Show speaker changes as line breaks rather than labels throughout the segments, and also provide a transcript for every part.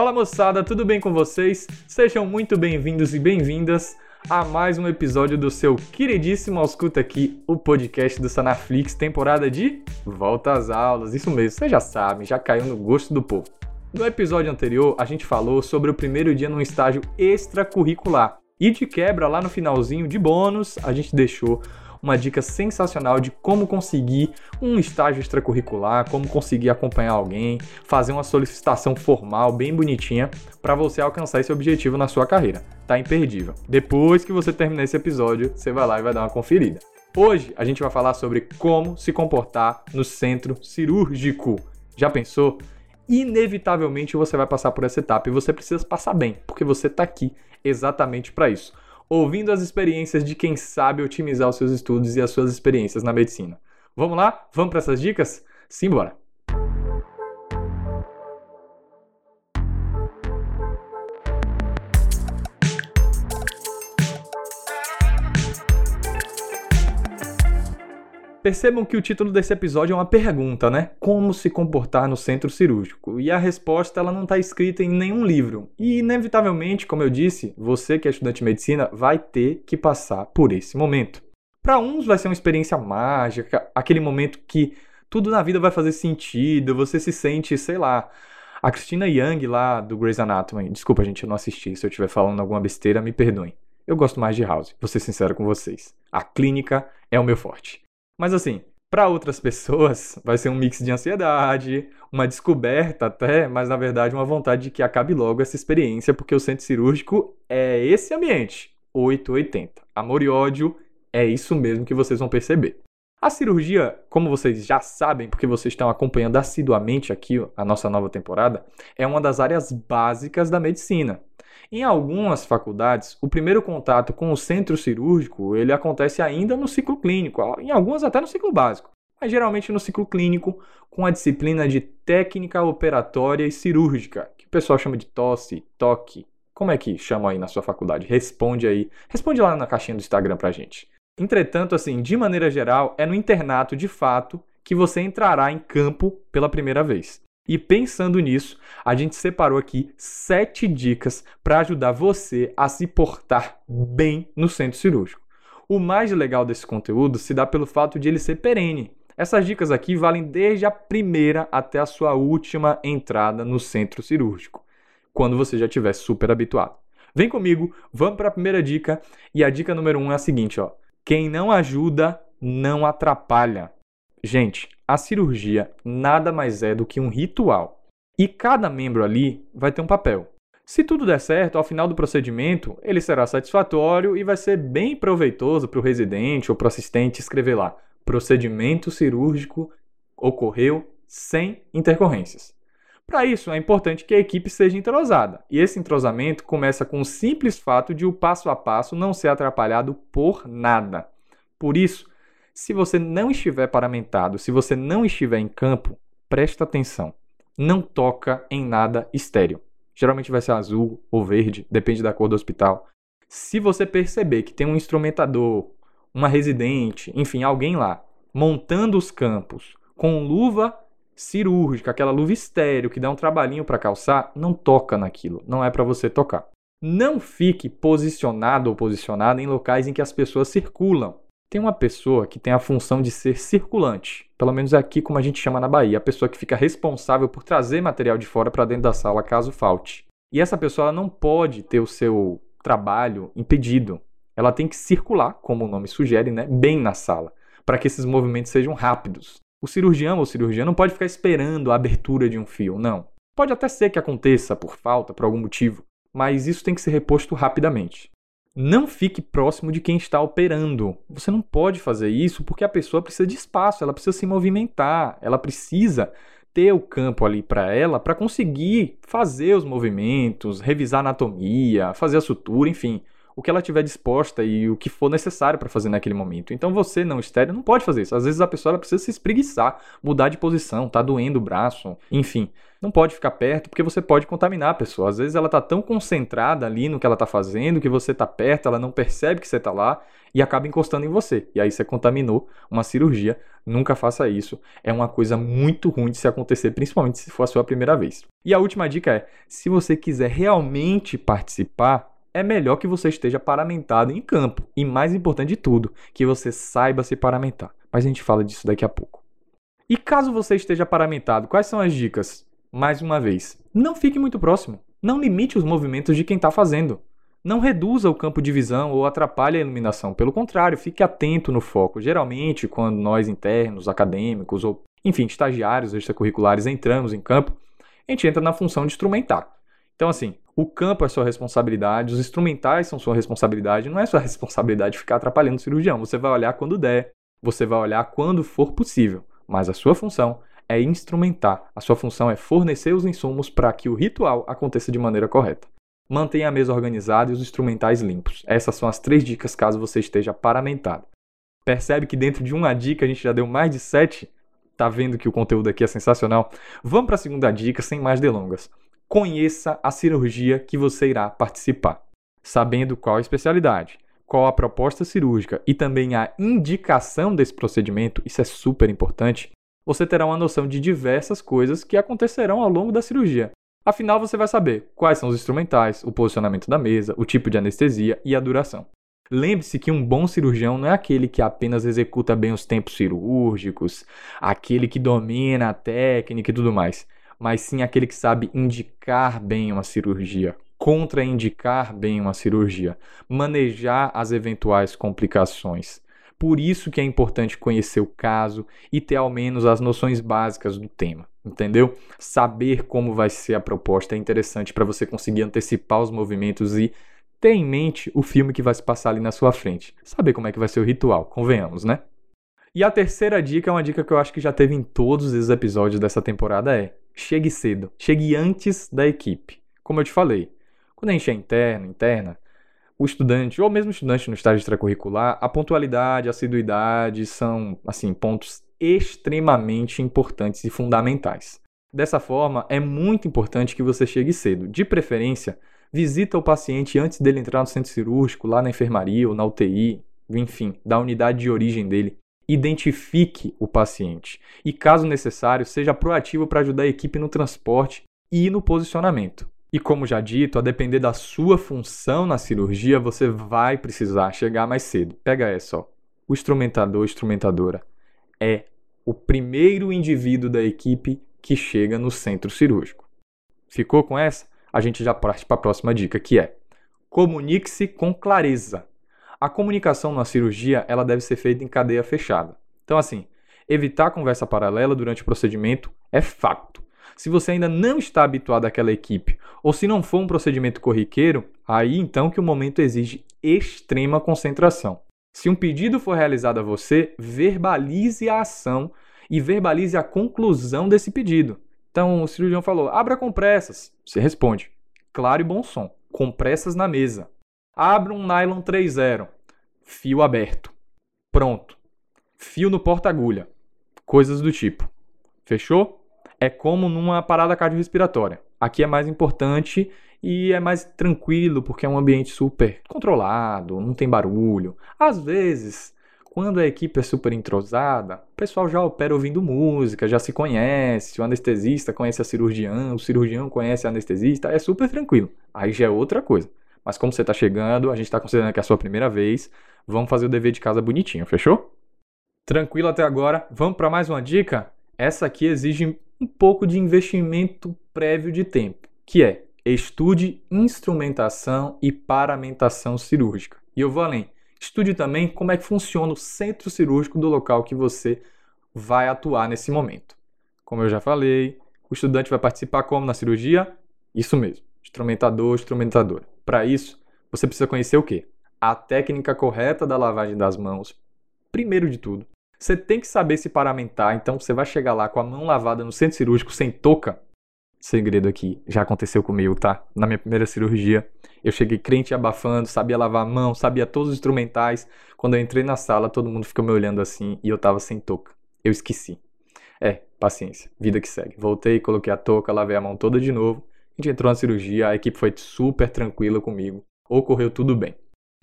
Fala moçada, tudo bem com vocês? Sejam muito bem-vindos e bem-vindas a mais um episódio do seu queridíssimo Ausculta aqui, o podcast do Sanaflix, temporada de Volta às Aulas. Isso mesmo, vocês já sabem, já caiu no gosto do povo. No episódio anterior, a gente falou sobre o primeiro dia num estágio extracurricular. E de quebra, lá no finalzinho de bônus, a gente deixou uma dica sensacional de como conseguir um estágio extracurricular, como conseguir acompanhar alguém, fazer uma solicitação formal bem bonitinha para você alcançar esse objetivo na sua carreira. Tá imperdível. Depois que você terminar esse episódio, você vai lá e vai dar uma conferida. Hoje a gente vai falar sobre como se comportar no centro cirúrgico. Já pensou? Inevitavelmente você vai passar por essa etapa e você precisa passar bem, porque você está aqui exatamente para isso ouvindo as experiências de quem sabe otimizar os seus estudos e as suas experiências na medicina. Vamos lá? Vamos para essas dicas? Simbora! Percebam que o título desse episódio é uma pergunta, né? Como se comportar no centro cirúrgico? E a resposta ela não está escrita em nenhum livro. E inevitavelmente, como eu disse, você que é estudante de medicina vai ter que passar por esse momento. Para uns vai ser uma experiência mágica, aquele momento que tudo na vida vai fazer sentido, você se sente, sei lá, a Christina Young lá do Grey's Anatomy. Desculpa, gente, eu não assisti. Se eu estiver falando alguma besteira, me perdoem. Eu gosto mais de House, vou ser sincero com vocês. A clínica é o meu forte. Mas assim, para outras pessoas vai ser um mix de ansiedade, uma descoberta até, mas na verdade uma vontade de que acabe logo essa experiência, porque o centro cirúrgico é esse ambiente, 880. Amor e ódio é isso mesmo que vocês vão perceber. A cirurgia, como vocês já sabem, porque vocês estão acompanhando assiduamente aqui a nossa nova temporada, é uma das áreas básicas da medicina. Em algumas faculdades, o primeiro contato com o centro cirúrgico ele acontece ainda no ciclo clínico, em algumas até no ciclo básico, mas geralmente no ciclo clínico com a disciplina de técnica operatória e cirúrgica, que o pessoal chama de tosse, toque. Como é que chama aí na sua faculdade? Responde aí. Responde lá na caixinha do Instagram pra gente. Entretanto, assim, de maneira geral, é no internato de fato que você entrará em campo pela primeira vez. E pensando nisso, a gente separou aqui sete dicas para ajudar você a se portar bem no centro cirúrgico. O mais legal desse conteúdo se dá pelo fato de ele ser perene. Essas dicas aqui valem desde a primeira até a sua última entrada no centro cirúrgico, quando você já estiver super habituado. Vem comigo, vamos para a primeira dica. E a dica número um é a seguinte: ó, quem não ajuda, não atrapalha. Gente, a cirurgia nada mais é do que um ritual. E cada membro ali vai ter um papel. Se tudo der certo, ao final do procedimento, ele será satisfatório e vai ser bem proveitoso para o residente ou para o assistente escrever lá: procedimento cirúrgico ocorreu sem intercorrências. Para isso, é importante que a equipe seja entrosada, e esse entrosamento começa com o simples fato de o passo a passo não ser atrapalhado por nada. Por isso, se você não estiver paramentado, se você não estiver em campo, presta atenção. Não toca em nada estéreo. Geralmente vai ser azul ou verde, depende da cor do hospital. Se você perceber que tem um instrumentador, uma residente, enfim, alguém lá, montando os campos com luva cirúrgica, aquela luva estéreo que dá um trabalhinho para calçar, não toca naquilo, não é para você tocar. Não fique posicionado ou posicionada em locais em que as pessoas circulam. Tem uma pessoa que tem a função de ser circulante, pelo menos é aqui como a gente chama na Bahia, a pessoa que fica responsável por trazer material de fora para dentro da sala caso falte. E essa pessoa não pode ter o seu trabalho impedido. Ela tem que circular, como o nome sugere, né, bem na sala, para que esses movimentos sejam rápidos. O cirurgião ou cirurgiã não pode ficar esperando a abertura de um fio, não. Pode até ser que aconteça por falta, por algum motivo, mas isso tem que ser reposto rapidamente. Não fique próximo de quem está operando. Você não pode fazer isso porque a pessoa precisa de espaço, ela precisa se movimentar, ela precisa ter o campo ali para ela para conseguir fazer os movimentos, revisar a anatomia, fazer a sutura, enfim. O que ela tiver disposta e o que for necessário para fazer naquele momento. Então você não estéreo não pode fazer isso. Às vezes a pessoa precisa se espreguiçar, mudar de posição, tá doendo o braço, enfim. Não pode ficar perto porque você pode contaminar a pessoa. Às vezes ela tá tão concentrada ali no que ela tá fazendo que você tá perto, ela não percebe que você tá lá e acaba encostando em você. E aí você contaminou uma cirurgia. Nunca faça isso. É uma coisa muito ruim de se acontecer, principalmente se for a sua primeira vez. E a última dica é: se você quiser realmente participar, é melhor que você esteja paramentado em campo. E mais importante de tudo, que você saiba se paramentar. Mas a gente fala disso daqui a pouco. E caso você esteja paramentado, quais são as dicas? Mais uma vez, não fique muito próximo. Não limite os movimentos de quem está fazendo. Não reduza o campo de visão ou atrapalhe a iluminação. Pelo contrário, fique atento no foco. Geralmente, quando nós internos, acadêmicos ou, enfim, estagiários extracurriculares entramos em campo, a gente entra na função de instrumentar. Então, assim, o campo é sua responsabilidade, os instrumentais são sua responsabilidade, não é sua responsabilidade ficar atrapalhando o cirurgião. Você vai olhar quando der, você vai olhar quando for possível, mas a sua função é instrumentar, a sua função é fornecer os insumos para que o ritual aconteça de maneira correta. Mantenha a mesa organizada e os instrumentais limpos. Essas são as três dicas caso você esteja paramentado. Percebe que dentro de uma dica a gente já deu mais de sete? Tá vendo que o conteúdo aqui é sensacional? Vamos para a segunda dica, sem mais delongas conheça a cirurgia que você irá participar. Sabendo qual a especialidade, qual a proposta cirúrgica e também a indicação desse procedimento, isso é super importante, você terá uma noção de diversas coisas que acontecerão ao longo da cirurgia. Afinal, você vai saber quais são os instrumentais, o posicionamento da mesa, o tipo de anestesia e a duração. Lembre-se que um bom cirurgião não é aquele que apenas executa bem os tempos cirúrgicos, aquele que domina a técnica e tudo mais mas sim aquele que sabe indicar bem uma cirurgia, contraindicar bem uma cirurgia, manejar as eventuais complicações. Por isso que é importante conhecer o caso e ter ao menos as noções básicas do tema, entendeu? Saber como vai ser a proposta é interessante para você conseguir antecipar os movimentos e ter em mente o filme que vai se passar ali na sua frente. Saber como é que vai ser o ritual, convenhamos, né? E a terceira dica é uma dica que eu acho que já teve em todos os episódios dessa temporada é: chegue cedo, chegue antes da equipe. Como eu te falei, quando a gente é interno, interna, o estudante ou mesmo estudante no estágio extracurricular, a pontualidade, a assiduidade são assim pontos extremamente importantes e fundamentais. Dessa forma, é muito importante que você chegue cedo. De preferência, visita o paciente antes dele entrar no centro cirúrgico, lá na enfermaria ou na UTI, enfim, da unidade de origem dele, identifique o paciente e, caso necessário, seja proativo para ajudar a equipe no transporte e no posicionamento. E como já dito, a depender da sua função na cirurgia, você vai precisar chegar mais cedo. Pega essa, ó. O instrumentador, instrumentadora é o primeiro indivíduo da equipe que chega no centro cirúrgico. Ficou com essa? A gente já parte para a próxima dica, que é: comunique-se com clareza. A comunicação na cirurgia ela deve ser feita em cadeia fechada. Então, assim, evitar conversa paralela durante o procedimento é fato. Se você ainda não está habituado àquela equipe, ou se não for um procedimento corriqueiro, aí então que o momento exige extrema concentração. Se um pedido for realizado a você, verbalize a ação e verbalize a conclusão desse pedido. Então, o cirurgião falou: abra compressas. Você responde: claro e bom som, compressas na mesa. Abra um nylon 3.0. Fio aberto. Pronto. Fio no porta-agulha. Coisas do tipo. Fechou? É como numa parada cardiorrespiratória. Aqui é mais importante e é mais tranquilo porque é um ambiente super controlado, não tem barulho. Às vezes, quando a equipe é super entrosada, o pessoal já opera ouvindo música, já se conhece, o anestesista conhece a cirurgiã, o cirurgião conhece a anestesista, é super tranquilo. Aí já é outra coisa. Mas como você está chegando, a gente está considerando que é a sua primeira vez, vamos fazer o dever de casa bonitinho, fechou? Tranquilo até agora? Vamos para mais uma dica? Essa aqui exige um pouco de investimento prévio de tempo, que é estude instrumentação e paramentação cirúrgica. E eu vou além. Estude também como é que funciona o centro cirúrgico do local que você vai atuar nesse momento. Como eu já falei, o estudante vai participar como na cirurgia? Isso mesmo, instrumentador, instrumentadora. Para isso, você precisa conhecer o quê? A técnica correta da lavagem das mãos. Primeiro de tudo, você tem que saber se paramentar, então você vai chegar lá com a mão lavada no centro cirúrgico sem touca. segredo aqui, já aconteceu comigo, tá? Na minha primeira cirurgia, eu cheguei crente abafando, sabia lavar a mão, sabia todos os instrumentais. Quando eu entrei na sala, todo mundo ficou me olhando assim e eu tava sem touca. Eu esqueci. É, paciência, vida que segue. Voltei, coloquei a touca, lavei a mão toda de novo. Gente entrou na cirurgia, a equipe foi super tranquila comigo. Ocorreu tudo bem.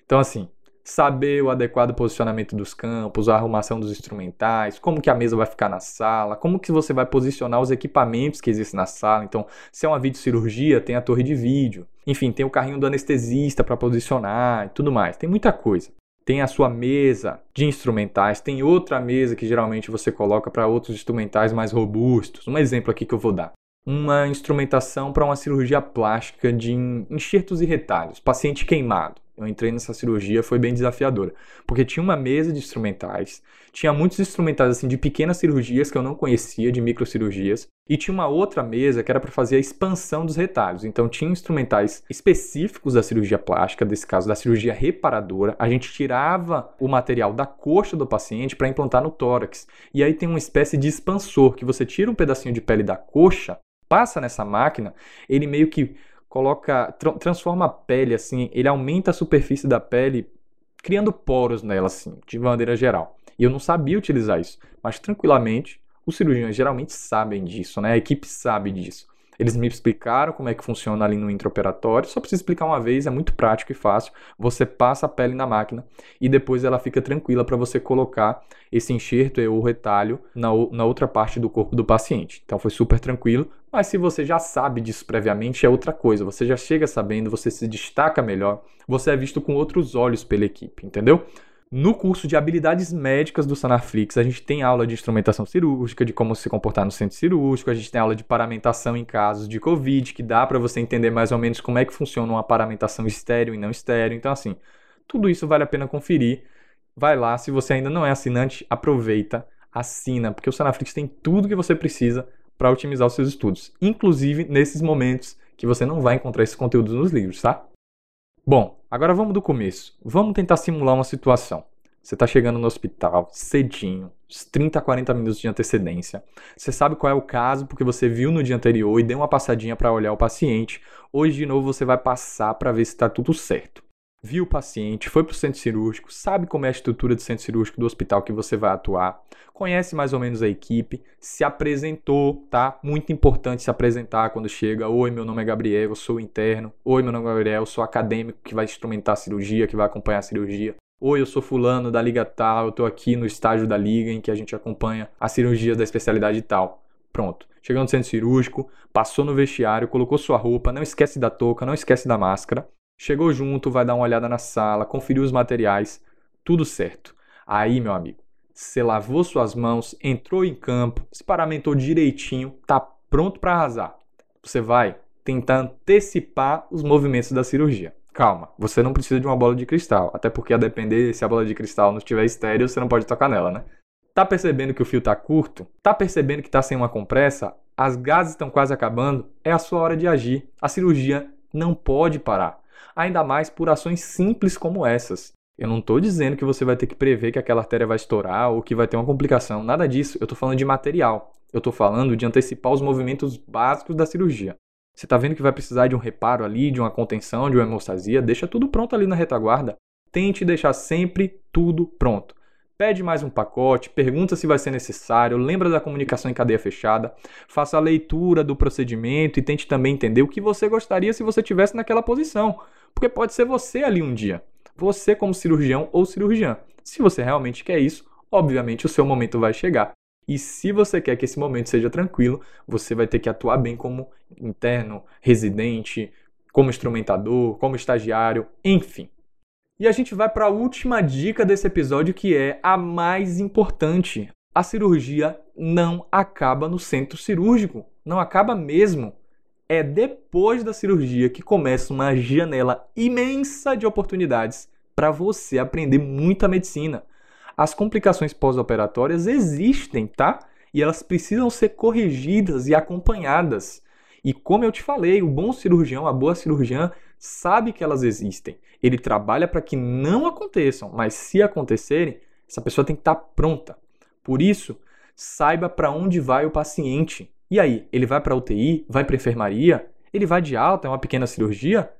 Então, assim, saber o adequado posicionamento dos campos, a arrumação dos instrumentais, como que a mesa vai ficar na sala, como que você vai posicionar os equipamentos que existem na sala. Então, se é uma videocirurgia, tem a torre de vídeo. Enfim, tem o carrinho do anestesista para posicionar e tudo mais. Tem muita coisa. Tem a sua mesa de instrumentais, tem outra mesa que geralmente você coloca para outros instrumentais mais robustos. Um exemplo aqui que eu vou dar uma instrumentação para uma cirurgia plástica de enxertos e retalhos, paciente queimado eu entrei nessa cirurgia foi bem desafiadora, porque tinha uma mesa de instrumentais, tinha muitos instrumentais assim de pequenas cirurgias que eu não conhecia, de microcirurgias, e tinha uma outra mesa que era para fazer a expansão dos retalhos. Então tinha instrumentais específicos da cirurgia plástica, desse caso da cirurgia reparadora. A gente tirava o material da coxa do paciente para implantar no tórax. E aí tem uma espécie de expansor que você tira um pedacinho de pele da coxa, passa nessa máquina, ele meio que coloca, tra transforma a pele assim, ele aumenta a superfície da pele, criando poros nela assim, de maneira geral. E eu não sabia utilizar isso, mas tranquilamente os cirurgiões geralmente sabem disso, né? A equipe sabe disso. Eles me explicaram como é que funciona ali no intraoperatório, só preciso explicar uma vez, é muito prático e fácil. Você passa a pele na máquina e depois ela fica tranquila para você colocar esse enxerto ou retalho na, na outra parte do corpo do paciente. Então foi super tranquilo, mas se você já sabe disso previamente, é outra coisa. Você já chega sabendo, você se destaca melhor, você é visto com outros olhos pela equipe, entendeu? No curso de habilidades médicas do Sanaflix, a gente tem aula de instrumentação cirúrgica, de como se comportar no centro cirúrgico, a gente tem aula de paramentação em casos de Covid, que dá para você entender mais ou menos como é que funciona uma paramentação estéreo e não estéreo. Então, assim, tudo isso vale a pena conferir. Vai lá, se você ainda não é assinante, aproveita, assina, porque o Sanaflix tem tudo que você precisa para otimizar os seus estudos, inclusive nesses momentos que você não vai encontrar esses conteúdos nos livros, tá? Bom, agora vamos do começo. Vamos tentar simular uma situação. Você está chegando no hospital cedinho, 30 a 40 minutos de antecedência. Você sabe qual é o caso porque você viu no dia anterior e deu uma passadinha para olhar o paciente. Hoje, de novo, você vai passar para ver se está tudo certo viu o paciente, foi para o centro cirúrgico, sabe como é a estrutura do centro cirúrgico do hospital que você vai atuar, conhece mais ou menos a equipe, se apresentou, tá? Muito importante se apresentar quando chega. Oi, meu nome é Gabriel, eu sou interno. Oi, meu nome é Gabriel, eu sou acadêmico que vai instrumentar a cirurgia, que vai acompanhar a cirurgia. Oi, eu sou fulano da liga tal, eu estou aqui no estágio da liga em que a gente acompanha a cirurgia da especialidade tal. Pronto. Chegou no centro cirúrgico, passou no vestiário, colocou sua roupa, não esquece da touca, não esquece da máscara. Chegou junto, vai dar uma olhada na sala, conferiu os materiais, tudo certo. Aí, meu amigo, você lavou suas mãos, entrou em campo, se paramentou direitinho, tá pronto para arrasar. Você vai tentar antecipar os movimentos da cirurgia. Calma, você não precisa de uma bola de cristal, até porque a depender se a bola de cristal não estiver estéreo, você não pode tocar nela, né? Tá percebendo que o fio tá curto? Tá percebendo que tá sem uma compressa? As gases estão quase acabando? É a sua hora de agir. A cirurgia não pode parar ainda mais por ações simples como essas. Eu não estou dizendo que você vai ter que prever que aquela artéria vai estourar ou que vai ter uma complicação, nada disso. Eu estou falando de material. Eu estou falando de antecipar os movimentos básicos da cirurgia. Você está vendo que vai precisar de um reparo ali, de uma contenção, de uma hemostasia, deixa tudo pronto ali na retaguarda. Tente deixar sempre tudo pronto. Pede mais um pacote, pergunta se vai ser necessário, lembra da comunicação em cadeia fechada, faça a leitura do procedimento e tente também entender o que você gostaria se você estivesse naquela posição. Porque pode ser você ali um dia. Você como cirurgião ou cirurgiã. Se você realmente quer isso, obviamente o seu momento vai chegar. E se você quer que esse momento seja tranquilo, você vai ter que atuar bem como interno, residente, como instrumentador, como estagiário, enfim. E a gente vai para a última dica desse episódio que é a mais importante. A cirurgia não acaba no centro cirúrgico, não acaba mesmo é depois da cirurgia que começa uma janela imensa de oportunidades para você aprender muita medicina. As complicações pós-operatórias existem, tá? E elas precisam ser corrigidas e acompanhadas. E como eu te falei, o bom cirurgião, a boa cirurgiã, sabe que elas existem. Ele trabalha para que não aconteçam, mas se acontecerem, essa pessoa tem que estar tá pronta. Por isso, saiba para onde vai o paciente. E aí, ele vai para UTI? Vai para enfermaria? Ele vai de alta? É uma pequena cirurgia?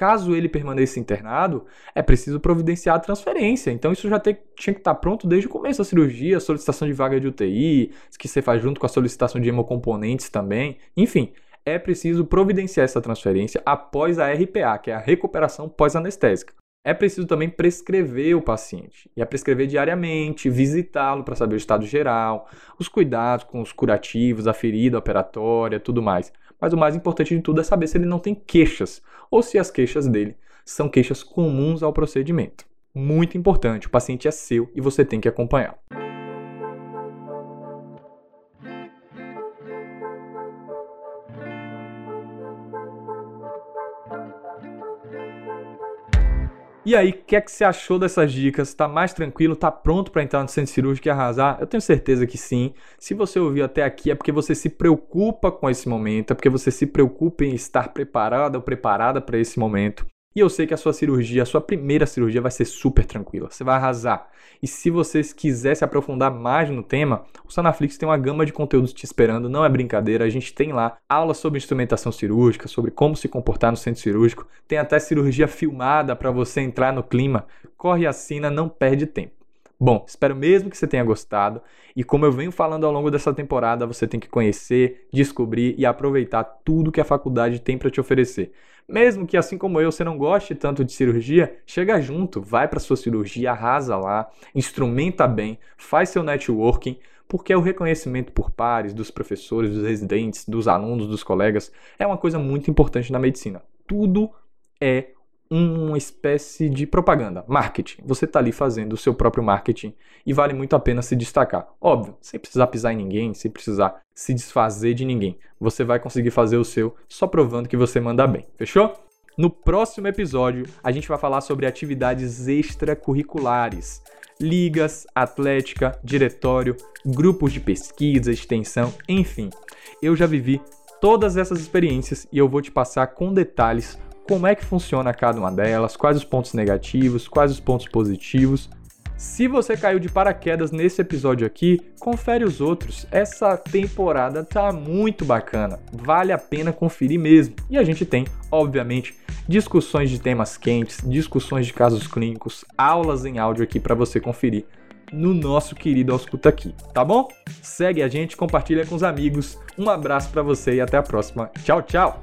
Caso ele permaneça internado, é preciso providenciar a transferência. Então isso já tinha que estar pronto desde o começo da cirurgia, solicitação de vaga de UTI, que você faz junto com a solicitação de hemocomponentes também. Enfim, é preciso providenciar essa transferência após a RPA, que é a recuperação pós-anestésica. É preciso também prescrever o paciente. E é prescrever diariamente, visitá-lo para saber o estado geral, os cuidados com os curativos, a ferida operatória, tudo mais. Mas o mais importante de tudo é saber se ele não tem queixas ou se as queixas dele são queixas comuns ao procedimento. Muito importante, o paciente é seu e você tem que acompanhar. E aí, o que é que você achou dessas dicas? Tá mais tranquilo? Tá pronto para entrar no centro cirúrgico e arrasar? Eu tenho certeza que sim. Se você ouviu até aqui é porque você se preocupa com esse momento, é porque você se preocupa em estar preparado ou preparada para esse momento. E eu sei que a sua cirurgia, a sua primeira cirurgia vai ser super tranquila. Você vai arrasar. E se você quiser se aprofundar mais no tema, o Sanaflix tem uma gama de conteúdos te esperando, não é brincadeira. A gente tem lá aulas sobre instrumentação cirúrgica, sobre como se comportar no centro cirúrgico, tem até cirurgia filmada para você entrar no clima. Corre e assina, não perde tempo. Bom, espero mesmo que você tenha gostado. E como eu venho falando ao longo dessa temporada, você tem que conhecer, descobrir e aproveitar tudo que a faculdade tem para te oferecer. Mesmo que, assim como eu, você não goste tanto de cirurgia, chega junto, vai para sua cirurgia, arrasa lá, instrumenta bem, faz seu networking, porque o reconhecimento por pares, dos professores, dos residentes, dos alunos, dos colegas, é uma coisa muito importante na medicina. Tudo é uma espécie de propaganda, marketing. Você está ali fazendo o seu próprio marketing e vale muito a pena se destacar. Óbvio, sem precisar pisar em ninguém, sem precisar se desfazer de ninguém. Você vai conseguir fazer o seu só provando que você manda bem. Fechou? No próximo episódio, a gente vai falar sobre atividades extracurriculares. Ligas, atlética, diretório, grupos de pesquisa, extensão, enfim. Eu já vivi todas essas experiências e eu vou te passar com detalhes como é que funciona cada uma delas, quais os pontos negativos, quais os pontos positivos. Se você caiu de paraquedas nesse episódio aqui, confere os outros. Essa temporada tá muito bacana, vale a pena conferir mesmo. E a gente tem, obviamente, discussões de temas quentes, discussões de casos clínicos, aulas em áudio aqui para você conferir no nosso querido Ausculta aqui, tá bom? Segue a gente, compartilha com os amigos. Um abraço para você e até a próxima. Tchau, tchau.